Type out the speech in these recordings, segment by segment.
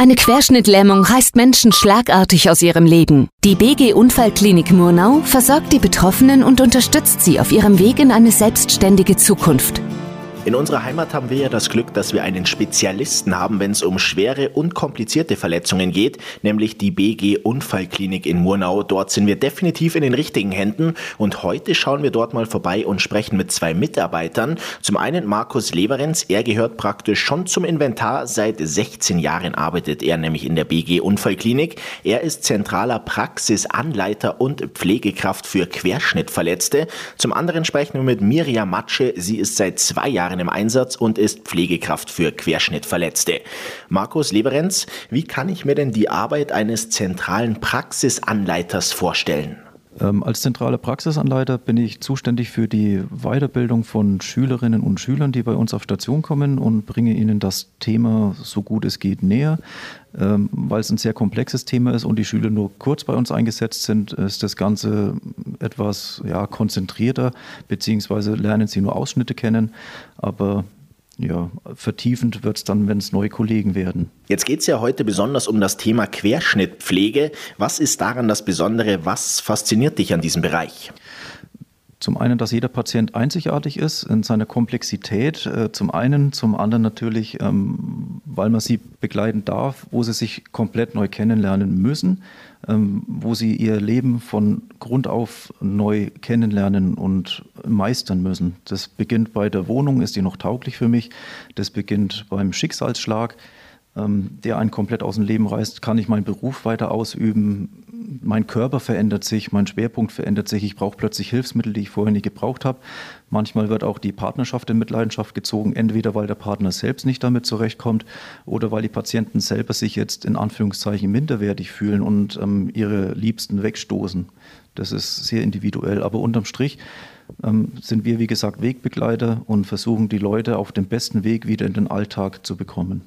Eine Querschnittlähmung reißt Menschen schlagartig aus ihrem Leben. Die BG Unfallklinik Murnau versorgt die Betroffenen und unterstützt sie auf ihrem Weg in eine selbstständige Zukunft. In unserer Heimat haben wir ja das Glück, dass wir einen Spezialisten haben, wenn es um schwere und komplizierte Verletzungen geht, nämlich die BG Unfallklinik in Murnau. Dort sind wir definitiv in den richtigen Händen und heute schauen wir dort mal vorbei und sprechen mit zwei Mitarbeitern. Zum einen Markus Leverenz, er gehört praktisch schon zum Inventar. Seit 16 Jahren arbeitet er nämlich in der BG Unfallklinik. Er ist zentraler Praxisanleiter und Pflegekraft für Querschnittverletzte. Zum anderen sprechen wir mit Miriam Matsche. Sie ist seit zwei Jahren Jahren im Einsatz und ist Pflegekraft für Querschnittverletzte. Markus Leberenz, wie kann ich mir denn die Arbeit eines zentralen Praxisanleiters vorstellen? Ähm, als zentraler Praxisanleiter bin ich zuständig für die Weiterbildung von Schülerinnen und Schülern, die bei uns auf Station kommen und bringe ihnen das Thema so gut es geht näher. Ähm, weil es ein sehr komplexes Thema ist und die Schüler nur kurz bei uns eingesetzt sind, ist das Ganze etwas ja, konzentrierter, beziehungsweise lernen sie nur Ausschnitte kennen. Aber ja, vertiefend wird es dann, wenn es neue Kollegen werden. Jetzt geht es ja heute besonders um das Thema Querschnittpflege. Was ist daran das Besondere? Was fasziniert dich an diesem Bereich? Zum einen, dass jeder Patient einzigartig ist in seiner Komplexität. Äh, zum einen, zum anderen natürlich, ähm, weil man sie begleiten darf, wo sie sich komplett neu kennenlernen müssen, ähm, wo sie ihr Leben von Grund auf neu kennenlernen und meistern müssen. Das beginnt bei der Wohnung, ist die noch tauglich für mich? Das beginnt beim Schicksalsschlag der einen komplett aus dem Leben reißt, kann ich meinen Beruf weiter ausüben, mein Körper verändert sich, mein Schwerpunkt verändert sich, ich brauche plötzlich Hilfsmittel, die ich vorher nie gebraucht habe. Manchmal wird auch die Partnerschaft in Mitleidenschaft gezogen, entweder weil der Partner selbst nicht damit zurechtkommt oder weil die Patienten selber sich jetzt in Anführungszeichen minderwertig fühlen und ähm, ihre Liebsten wegstoßen. Das ist sehr individuell, aber unterm Strich ähm, sind wir, wie gesagt, Wegbegleiter und versuchen die Leute auf dem besten Weg wieder in den Alltag zu bekommen.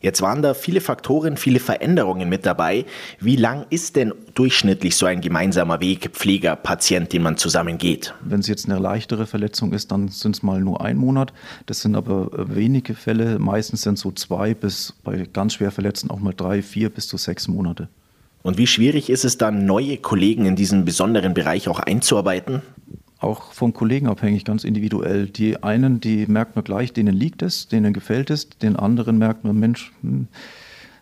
Jetzt waren da viele Faktoren, viele Veränderungen mit dabei. Wie lang ist denn durchschnittlich so ein gemeinsamer Weg Pfleger-Patient, den man zusammen geht? Wenn es jetzt eine leichtere Verletzung ist, dann sind es mal nur ein Monat. Das sind aber äh, wenige Fälle. Meistens sind es so zwei bis bei ganz schwer Verletzten auch mal drei, vier bis zu sechs Monate. Und wie schwierig ist es dann, neue Kollegen in diesen besonderen Bereich auch einzuarbeiten? Auch von Kollegen abhängig, ganz individuell. Die einen, die merkt man gleich, denen liegt es, denen gefällt es, den anderen merkt man, Mensch, hm,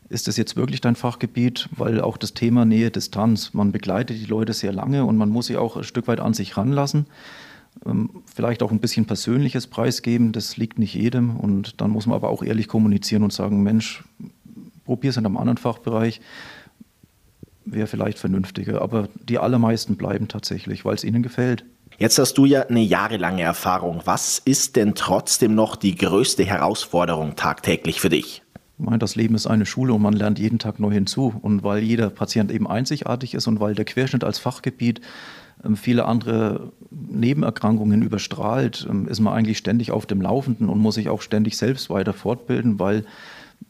ist das jetzt wirklich dein Fachgebiet? Weil auch das Thema Nähe, Distanz, man begleitet die Leute sehr lange und man muss sie auch ein Stück weit an sich ranlassen. Ähm, vielleicht auch ein bisschen persönliches preisgeben, das liegt nicht jedem. Und dann muss man aber auch ehrlich kommunizieren und sagen, Mensch, probier es in einem anderen Fachbereich wäre vielleicht vernünftiger. Aber die allermeisten bleiben tatsächlich, weil es ihnen gefällt. Jetzt hast du ja eine jahrelange Erfahrung. Was ist denn trotzdem noch die größte Herausforderung tagtäglich für dich? Ich meine, das Leben ist eine Schule und man lernt jeden Tag neu hinzu. Und weil jeder Patient eben einzigartig ist und weil der Querschnitt als Fachgebiet ähm, viele andere Nebenerkrankungen überstrahlt, ähm, ist man eigentlich ständig auf dem Laufenden und muss sich auch ständig selbst weiter fortbilden, weil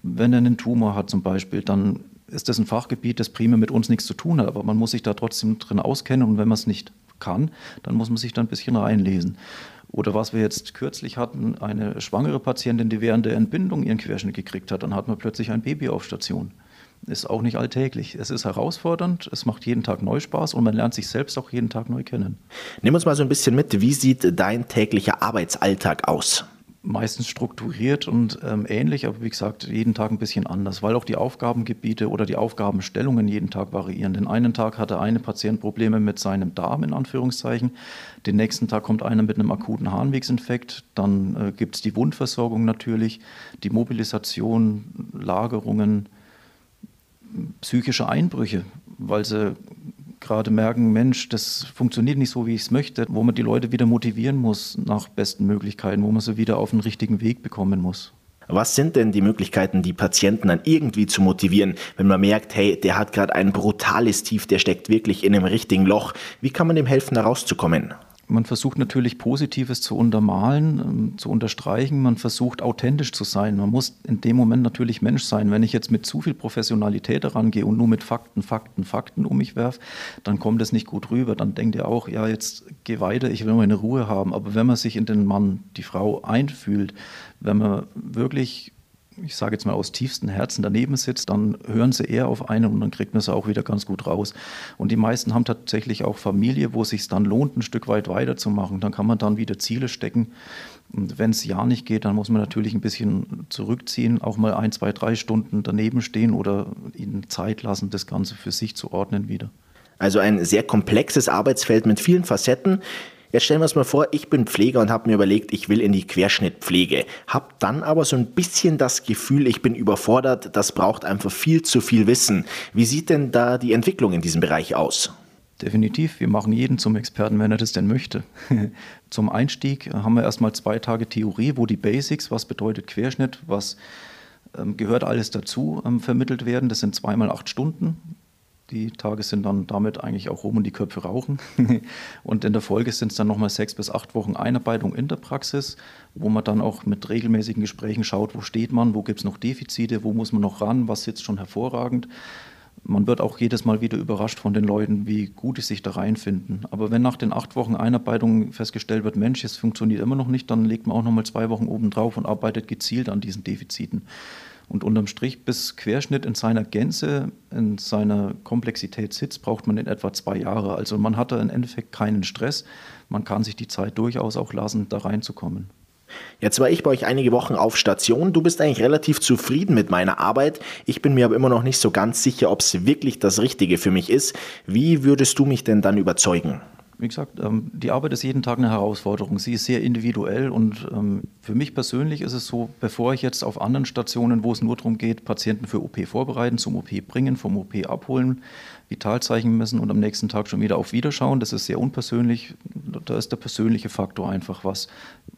wenn er einen Tumor hat zum Beispiel, dann ist das ein Fachgebiet, das primär mit uns nichts zu tun hat, aber man muss sich da trotzdem drin auskennen und wenn man es nicht kann, dann muss man sich da ein bisschen reinlesen. Oder was wir jetzt kürzlich hatten, eine schwangere Patientin, die während der Entbindung ihren Querschnitt gekriegt hat, dann hat man plötzlich ein Baby auf Station. Ist auch nicht alltäglich. Es ist herausfordernd, es macht jeden Tag neu Spaß und man lernt sich selbst auch jeden Tag neu kennen. Nimm uns mal so ein bisschen mit, wie sieht dein täglicher Arbeitsalltag aus? Meistens strukturiert und ähm, ähnlich, aber wie gesagt, jeden Tag ein bisschen anders, weil auch die Aufgabengebiete oder die Aufgabenstellungen jeden Tag variieren. Den einen Tag hatte eine Patient Probleme mit seinem Darm, in Anführungszeichen. Den nächsten Tag kommt einer mit einem akuten Harnwegsinfekt. Dann äh, gibt es die Wundversorgung natürlich, die Mobilisation, Lagerungen, psychische Einbrüche, weil sie gerade merken, Mensch, das funktioniert nicht so, wie ich es möchte, wo man die Leute wieder motivieren muss nach besten Möglichkeiten, wo man sie wieder auf den richtigen Weg bekommen muss. Was sind denn die Möglichkeiten, die Patienten dann irgendwie zu motivieren, wenn man merkt, hey, der hat gerade ein brutales Tief, der steckt wirklich in einem richtigen Loch. Wie kann man dem helfen, da rauszukommen? Man versucht natürlich Positives zu untermalen, ähm, zu unterstreichen. Man versucht authentisch zu sein. Man muss in dem Moment natürlich Mensch sein. Wenn ich jetzt mit zu viel Professionalität herangehe und nur mit Fakten, Fakten, Fakten um mich werfe, dann kommt es nicht gut rüber. Dann denkt ihr auch, ja, jetzt geh weiter, ich will meine Ruhe haben. Aber wenn man sich in den Mann, die Frau einfühlt, wenn man wirklich ich sage jetzt mal aus tiefstem Herzen daneben sitzt, dann hören sie eher auf einen und dann kriegt man sie auch wieder ganz gut raus. Und die meisten haben tatsächlich auch Familie, wo es sich dann lohnt, ein Stück weit weiterzumachen. Dann kann man dann wieder Ziele stecken. Und wenn es ja nicht geht, dann muss man natürlich ein bisschen zurückziehen, auch mal ein, zwei, drei Stunden daneben stehen oder ihnen Zeit lassen, das Ganze für sich zu ordnen wieder. Also ein sehr komplexes Arbeitsfeld mit vielen Facetten. Jetzt stellen wir uns mal vor, ich bin Pfleger und habe mir überlegt, ich will in die Querschnittpflege. Hab dann aber so ein bisschen das Gefühl, ich bin überfordert, das braucht einfach viel zu viel Wissen. Wie sieht denn da die Entwicklung in diesem Bereich aus? Definitiv, wir machen jeden zum Experten, wenn er das denn möchte. zum Einstieg haben wir erstmal zwei Tage Theorie, wo die Basics, was bedeutet Querschnitt, was ähm, gehört alles dazu, ähm, vermittelt werden. Das sind zweimal acht Stunden. Die Tage sind dann damit eigentlich auch rum und die Köpfe rauchen. und in der Folge sind es dann nochmal sechs bis acht Wochen Einarbeitung in der Praxis, wo man dann auch mit regelmäßigen Gesprächen schaut, wo steht man, wo gibt es noch Defizite, wo muss man noch ran, was sitzt schon hervorragend. Man wird auch jedes Mal wieder überrascht von den Leuten, wie gut sie sich da reinfinden. Aber wenn nach den acht Wochen Einarbeitung festgestellt wird, Mensch, es funktioniert immer noch nicht, dann legt man auch nochmal zwei Wochen oben drauf und arbeitet gezielt an diesen Defiziten. Und unterm Strich, bis Querschnitt in seiner Gänze, in seiner Komplexität sitzt, braucht man in etwa zwei Jahre. Also man hat da im Endeffekt keinen Stress. Man kann sich die Zeit durchaus auch lassen, da reinzukommen. Jetzt war ich bei euch einige Wochen auf Station. Du bist eigentlich relativ zufrieden mit meiner Arbeit. Ich bin mir aber immer noch nicht so ganz sicher, ob es wirklich das Richtige für mich ist. Wie würdest du mich denn dann überzeugen? Wie gesagt, ähm, die Arbeit ist jeden Tag eine Herausforderung. Sie ist sehr individuell und ähm, für mich persönlich ist es so, bevor ich jetzt auf anderen Stationen, wo es nur darum geht, Patienten für OP vorbereiten, zum OP bringen, vom OP abholen, Vitalzeichen messen und am nächsten Tag schon wieder auf Wiederschauen, das ist sehr unpersönlich. Da ist der persönliche Faktor einfach was.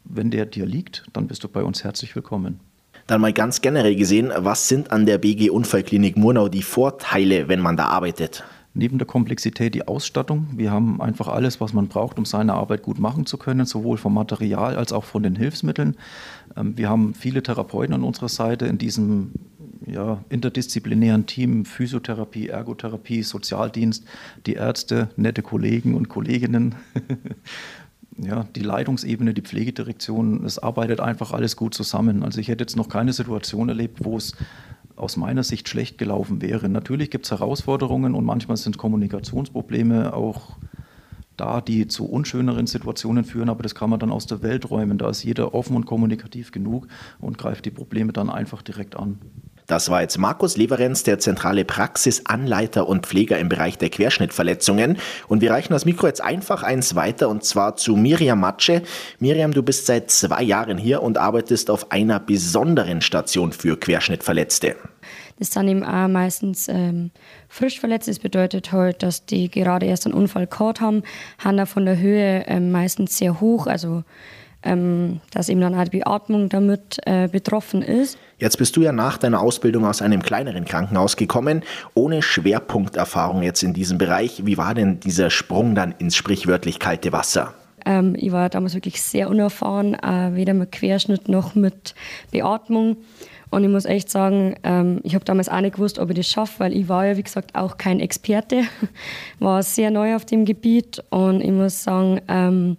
Wenn der dir liegt, dann bist du bei uns herzlich willkommen. Dann mal ganz generell gesehen, was sind an der BG Unfallklinik Murnau die Vorteile, wenn man da arbeitet? Neben der Komplexität die Ausstattung. Wir haben einfach alles, was man braucht, um seine Arbeit gut machen zu können, sowohl vom Material als auch von den Hilfsmitteln. Ähm, wir haben viele Therapeuten an unserer Seite in diesem ja, interdisziplinären Team, Physiotherapie, Ergotherapie, Sozialdienst, die Ärzte, nette Kollegen und Kolleginnen. ja, die Leitungsebene, die Pflegedirektion, es arbeitet einfach alles gut zusammen. Also ich hätte jetzt noch keine Situation erlebt, wo es aus meiner Sicht schlecht gelaufen wäre. Natürlich gibt es Herausforderungen und manchmal sind Kommunikationsprobleme auch da, die zu unschöneren Situationen führen, aber das kann man dann aus der Welt räumen. Da ist jeder offen und kommunikativ genug und greift die Probleme dann einfach direkt an. Das war jetzt Markus Leverenz, der zentrale Praxisanleiter und Pfleger im Bereich der Querschnittverletzungen. Und wir reichen das Mikro jetzt einfach eins weiter und zwar zu Miriam Matsche. Miriam, du bist seit zwei Jahren hier und arbeitest auf einer besonderen Station für Querschnittverletzte. Das sind eben auch meistens ähm, frisch verletzt. Das bedeutet halt, dass die gerade erst einen Unfall gehabt haben, haben auch von der Höhe ähm, meistens sehr hoch, also ähm, dass eben dann auch die Beatmung damit äh, betroffen ist. Jetzt bist du ja nach deiner Ausbildung aus einem kleineren Krankenhaus gekommen, ohne Schwerpunkterfahrung jetzt in diesem Bereich. Wie war denn dieser Sprung dann ins sprichwörtlich kalte Wasser? Ähm, ich war damals wirklich sehr unerfahren, äh, weder mit Querschnitt noch mit Beatmung. Und ich muss echt sagen, ähm, ich habe damals auch nicht gewusst, ob ich das schaffe, weil ich war ja, wie gesagt, auch kein Experte, war sehr neu auf dem Gebiet. Und ich muss sagen, ähm,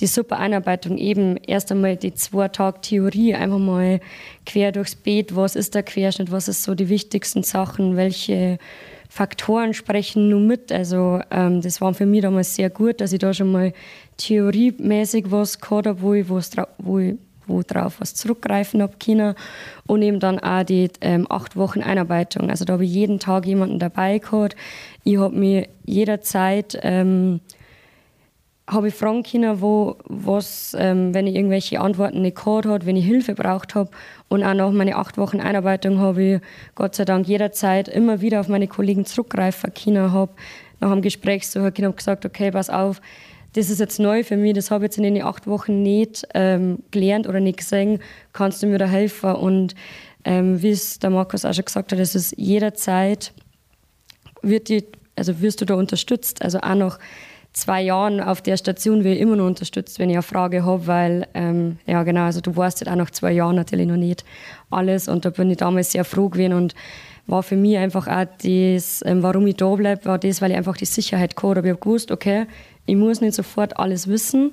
die super Einarbeitung eben erst einmal die zwei Tage Theorie, einfach mal quer durchs Beet, was ist der Querschnitt, was ist so die wichtigsten Sachen, welche Faktoren sprechen nun mit. Also ähm, das war für mich damals sehr gut, dass ich da schon mal theoriemäßig was gehabt habe, wo ich, wo ich wo drauf was zurückgreifen habe können. Und eben dann auch die ähm, acht Wochen Einarbeitung. Also da habe ich jeden Tag jemanden dabei gehabt. Ich habe mir jederzeit ähm, habe ich fragen können, wo, was, ähm, wenn ich irgendwelche Antworten nicht gehabt habe, wenn ich Hilfe braucht habe. Und auch nach meinen acht Wochen Einarbeitung habe ich Gott sei Dank jederzeit immer wieder auf meine Kollegen zurückgreifen können. Habe nach einem Gespräch so gesagt, okay, pass auf, das ist jetzt neu für mich, das habe ich jetzt in den acht Wochen nicht ähm, gelernt oder nicht gesehen, kannst du mir da helfen? Und ähm, wie es der Markus auch schon gesagt hat, das ist jederzeit, wird die, also wirst du da unterstützt, also auch noch zwei Jahren auf der Station wird immer noch unterstützt, wenn ich eine Frage habe, weil, ähm, ja genau, also du weißt halt auch nach zwei Jahren natürlich noch nicht alles und da bin ich damals sehr froh gewesen und war für mich einfach auch das, ähm, warum ich da bleibe, war das, weil ich einfach die Sicherheit gehabt habe. Ich habe gewusst, okay, ich muss nicht sofort alles wissen,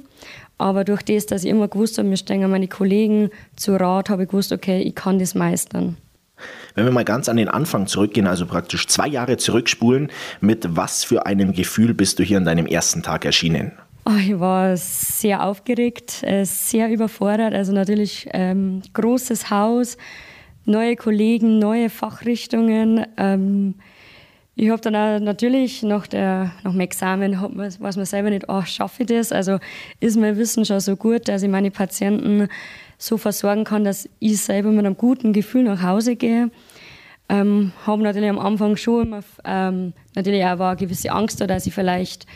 Aber durch das, dass ich immer gewusst habe, mir stehen meine Kollegen zu Rat, habe ich gewusst, okay, ich kann das meistern. Wenn wir mal ganz an den Anfang zurückgehen, also praktisch zwei Jahre zurückspulen, mit was für einem Gefühl bist du hier an deinem ersten Tag erschienen? Oh, ich war sehr aufgeregt, äh, sehr überfordert. Also natürlich ähm, großes Haus, neue Kollegen, neue Fachrichtungen. Ähm, ich habe dann auch natürlich nach, der, nach dem Examen, weiß man selber nicht, oh, schaffe ich das? Also ist mein Wissen schon so gut, dass ich meine Patienten so versorgen kann, dass ich selber mit einem guten Gefühl nach Hause gehe. Ähm, habe natürlich am Anfang schon immer, ähm, natürlich auch eine gewisse Angst da, dass ich vielleicht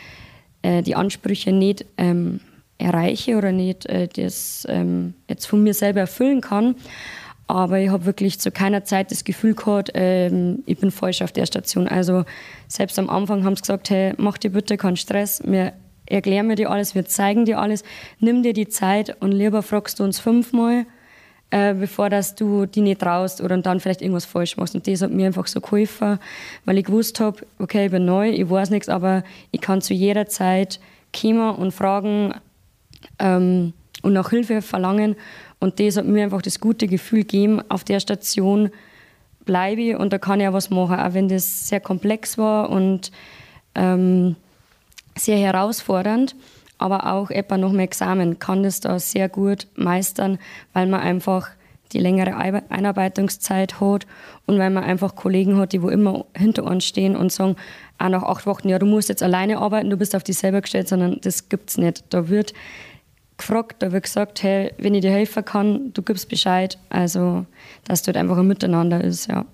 äh, die Ansprüche nicht ähm, erreiche oder nicht äh, das ähm, jetzt von mir selber erfüllen kann. Aber ich habe wirklich zu keiner Zeit das Gefühl gehabt, ähm, ich bin falsch auf der Station. Also selbst am Anfang haben sie gesagt, hey, mach dir bitte keinen Stress, wir erklären mir dir alles, wir zeigen dir alles, nimm dir die Zeit und lieber fragst du uns fünfmal, äh, bevor dass du die nicht traust oder dann vielleicht irgendwas falsch machst. Und das hat mir einfach so geholfen, weil ich gewusst habe, okay, ich bin neu, ich weiß nichts, aber ich kann zu jeder Zeit kommen und fragen ähm, und nach Hilfe verlangen. Und das hat mir einfach das gute Gefühl gegeben, auf der Station bleibe ich und da kann ich auch was machen, auch wenn das sehr komplex war und ähm, sehr herausfordernd aber auch etwa noch im Examen kann das da sehr gut meistern, weil man einfach die längere Einarbeitungszeit hat und weil man einfach Kollegen hat, die wo immer hinter uns stehen und sagen, auch nach acht Wochen, ja, du musst jetzt alleine arbeiten, du bist auf dich selber gestellt, sondern das gibt's nicht. Da wird gefragt, da wird gesagt, hey, wenn ich dir helfen kann, du gibst Bescheid. Also, dass dort einfach ein Miteinander ist, ja.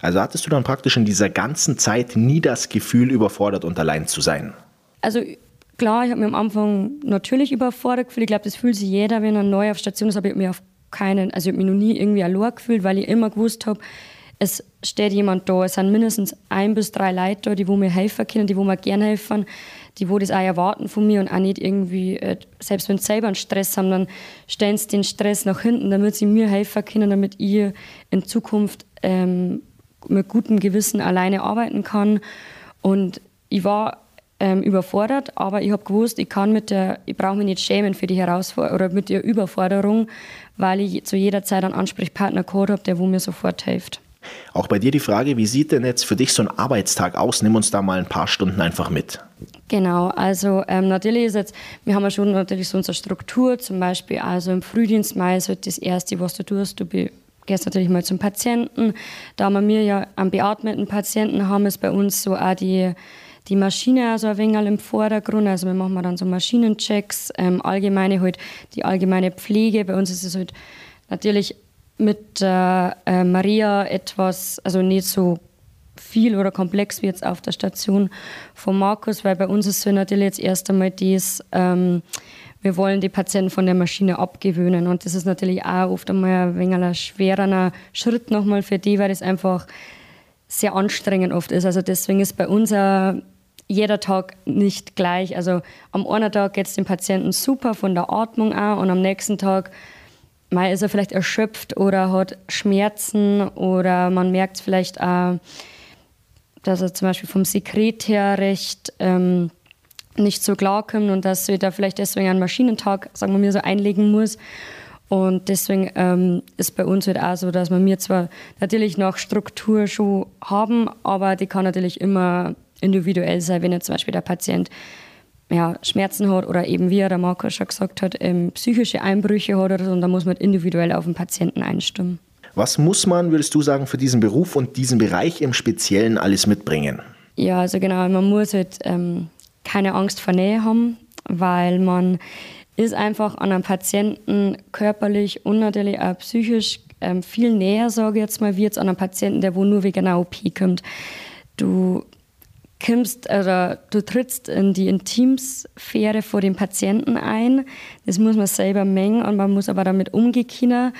Also hattest du dann praktisch in dieser ganzen Zeit nie das Gefühl, überfordert und allein zu sein? Also Klar, ich habe mich am Anfang natürlich überfordert gefühlt. Ich glaube, das fühlt sich jeder, wenn er neu auf Station ist. Aber ich habe mich auf keinen, also ich habe mich noch nie irgendwie allein gefühlt, weil ich immer gewusst habe, es steht jemand da. Es sind mindestens ein bis drei Leute da, die wo mir helfen können, die wo mir gerne helfen, die wo das auch erwarten von mir und auch nicht irgendwie, äh, selbst wenn sie selber einen Stress haben, dann stellen sie den Stress nach hinten, damit sie mir helfen können, damit ich in Zukunft ähm, mit gutem Gewissen alleine arbeiten kann. Und ich war ähm, überfordert, aber ich habe gewusst, ich kann mit der, ich brauche mich nicht schämen für die Herausforderung oder mit der Überforderung, weil ich zu jeder Zeit einen Ansprechpartner gehabt habe, der wo mir sofort hilft. Auch bei dir die Frage, wie sieht denn jetzt für dich so ein Arbeitstag aus? Nimm uns da mal ein paar Stunden einfach mit. Genau, also ähm, natürlich ist jetzt, wir haben ja schon natürlich so unsere Struktur, zum Beispiel also im Frühdienst Mai ist halt das Erste, was du tust, du gehst natürlich mal zum Patienten. Da wir ja einen beatmeten Patienten haben, ist bei uns so auch die die Maschine also ein wenig im Vordergrund. Also wir machen dann so Maschinenchecks, ähm, allgemeine halt die allgemeine Pflege. Bei uns ist es halt natürlich mit äh, Maria etwas, also nicht so viel oder komplex wie jetzt auf der Station von Markus, weil bei uns ist es natürlich jetzt erst einmal das, ähm, wir wollen die Patienten von der Maschine abgewöhnen und das ist natürlich auch oft einmal ein wenig ein schwerer Schritt nochmal für die, weil das einfach sehr anstrengend oft ist. Also deswegen ist bei uns auch jeder Tag nicht gleich. Also am einen Tag geht es dem Patienten super von der Atmung an und am nächsten Tag mal ist er vielleicht erschöpft oder hat Schmerzen oder man merkt vielleicht auch, dass er zum Beispiel vom Sekret her recht ähm, nicht so klarkommt und dass er da vielleicht deswegen einen Maschinentag, sagen wir mir so, einlegen muss. Und deswegen ähm, ist bei uns halt auch so, dass wir mir zwar natürlich noch Struktur schon haben, aber die kann natürlich immer individuell sein, wenn jetzt zum Beispiel der Patient ja, Schmerzen hat oder eben, wie der Marco schon gesagt hat, ähm, psychische Einbrüche hat oder so, und da muss man individuell auf den Patienten einstimmen. Was muss man, würdest du sagen, für diesen Beruf und diesen Bereich im Speziellen alles mitbringen? Ja, also genau, man muss halt ähm, keine Angst vor Nähe haben, weil man ist einfach an einem Patienten körperlich und natürlich auch psychisch ähm, viel näher, sage ich jetzt mal, wie jetzt an einem Patienten, der wo nur wegen einer OP kommt. Du kommst oder du trittst in die Intimsphäre vor dem Patienten ein. Das muss man selber mengen und man muss aber damit umgehen können,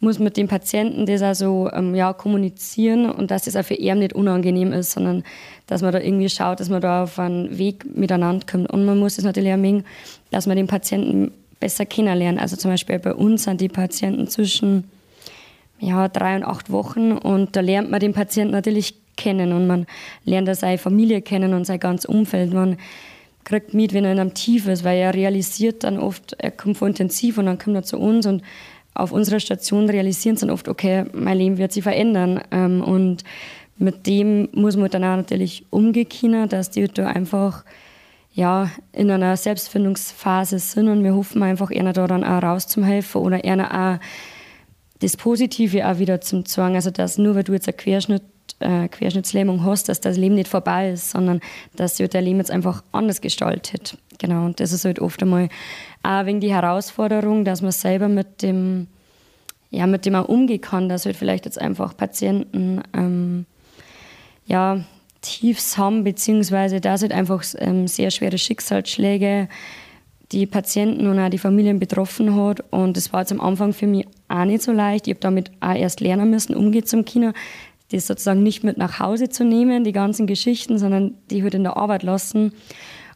muss mit dem Patienten das also ähm, ja, kommunizieren und dass das auch für ihn nicht unangenehm ist, sondern dass man da irgendwie schaut, dass man da auf einen Weg miteinander kommt. Und man muss es natürlich auch mengen, dass man den Patienten besser kennenlernt. Also zum Beispiel bei uns sind die Patienten zwischen ja, drei und acht Wochen und da lernt man den Patienten natürlich kennen und man lernt seine Familie kennen und sein ganzes Umfeld. Man kriegt mit, wenn er in einem Tief ist, weil er realisiert dann oft, er kommt voll intensiv und dann kommt er zu uns und auf unserer Station realisieren sie dann oft, okay, mein Leben wird sich verändern. Ähm, und mit dem muss man dann auch natürlich umgehen, dass die da einfach ja, in einer Selbstfindungsphase sind und wir hoffen einfach, einer da dann auch rauszuhelfen oder einer auch das Positive auch wieder zum Zwang. Also, dass nur weil du jetzt eine Querschnitt, äh, Querschnittslähmung hast, dass das Leben nicht vorbei ist, sondern dass sich dein Leben jetzt einfach anders gestaltet. Genau, und das ist halt oft einmal auch wegen die Herausforderung, dass man selber mit dem, ja, mit dem auch umgehen kann, dass halt vielleicht jetzt einfach Patienten, ähm, ja, Tiefs haben, beziehungsweise da sind einfach ähm, sehr schwere Schicksalsschläge, die Patienten und auch die Familien betroffen hat. Und das war jetzt am Anfang für mich auch nicht so leicht. Ich habe damit auch erst lernen müssen, umgehen zum Kino. Das sozusagen nicht mit nach Hause zu nehmen, die ganzen Geschichten, sondern die halt in der Arbeit lassen.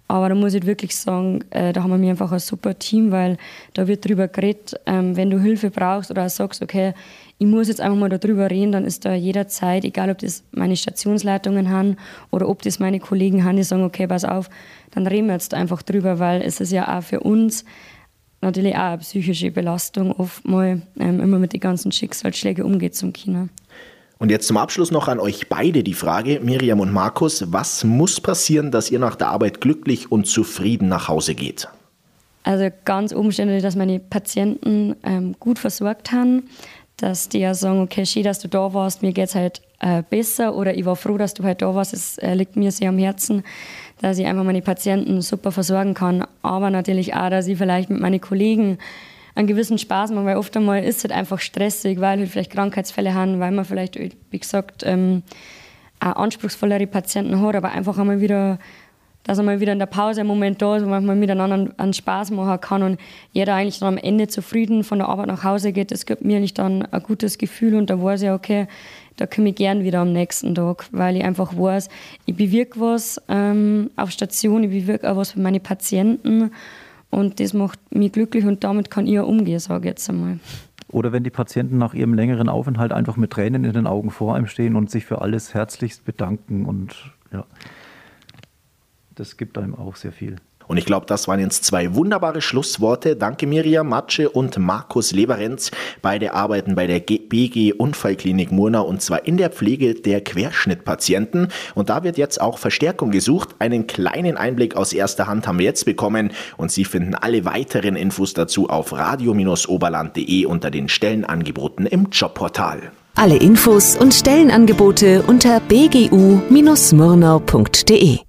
Aber da muss ich wirklich sagen, äh, da haben wir einfach ein super Team, weil da wird drüber geredet, ähm, wenn du Hilfe brauchst oder sagst, okay, ich muss jetzt einfach mal darüber reden, dann ist da jederzeit, egal ob das meine Stationsleitungen haben oder ob das meine Kollegen haben, die sagen, okay, pass auf, dann reden wir jetzt einfach drüber, weil es ist ja auch für uns natürlich auch eine psychische Belastung, oft mal ähm, immer mit den ganzen Schicksalsschlägen umgeht zum Kino. Und jetzt zum Abschluss noch an euch beide die Frage, Miriam und Markus, was muss passieren, dass ihr nach der Arbeit glücklich und zufrieden nach Hause geht? Also ganz umständlich, dass meine Patienten ähm, gut versorgt haben, dass die ja sagen, okay, schön, dass du da warst, mir geht es halt äh, besser oder ich war froh, dass du halt da warst, es äh, liegt mir sehr am Herzen, dass ich einfach meine Patienten super versorgen kann, aber natürlich auch, dass ich vielleicht mit meinen Kollegen einen gewissen Spaß mache, weil oft einmal ist es halt einfach stressig, weil halt vielleicht Krankheitsfälle haben, weil man vielleicht, wie gesagt, ähm, auch anspruchsvollere Patienten hat, aber einfach einmal wieder dass er mal wieder in der Pause einen Moment da ist, wo man mal miteinander einen Spaß machen kann und jeder eigentlich dann am Ende zufrieden von der Arbeit nach Hause geht. Das gibt mir eigentlich dann ein gutes Gefühl und da weiß ich, okay, da komme ich gern wieder am nächsten Tag, weil ich einfach weiß, ich bewirke was ähm, auf Station, ich bewirke auch was für meine Patienten und das macht mich glücklich und damit kann ich auch umgehen, sage ich jetzt einmal. Oder wenn die Patienten nach ihrem längeren Aufenthalt einfach mit Tränen in den Augen vor einem stehen und sich für alles herzlichst bedanken und ja das gibt einem auch sehr viel. Und ich glaube, das waren jetzt zwei wunderbare Schlussworte. Danke Miriam Matsche und Markus Leberenz. Beide arbeiten bei der BG Unfallklinik Murnau und zwar in der Pflege der Querschnittpatienten. Und da wird jetzt auch Verstärkung gesucht. Einen kleinen Einblick aus erster Hand haben wir jetzt bekommen und Sie finden alle weiteren Infos dazu auf radio-oberland.de unter den Stellenangeboten im Jobportal. Alle Infos und Stellenangebote unter bgu-murnau.de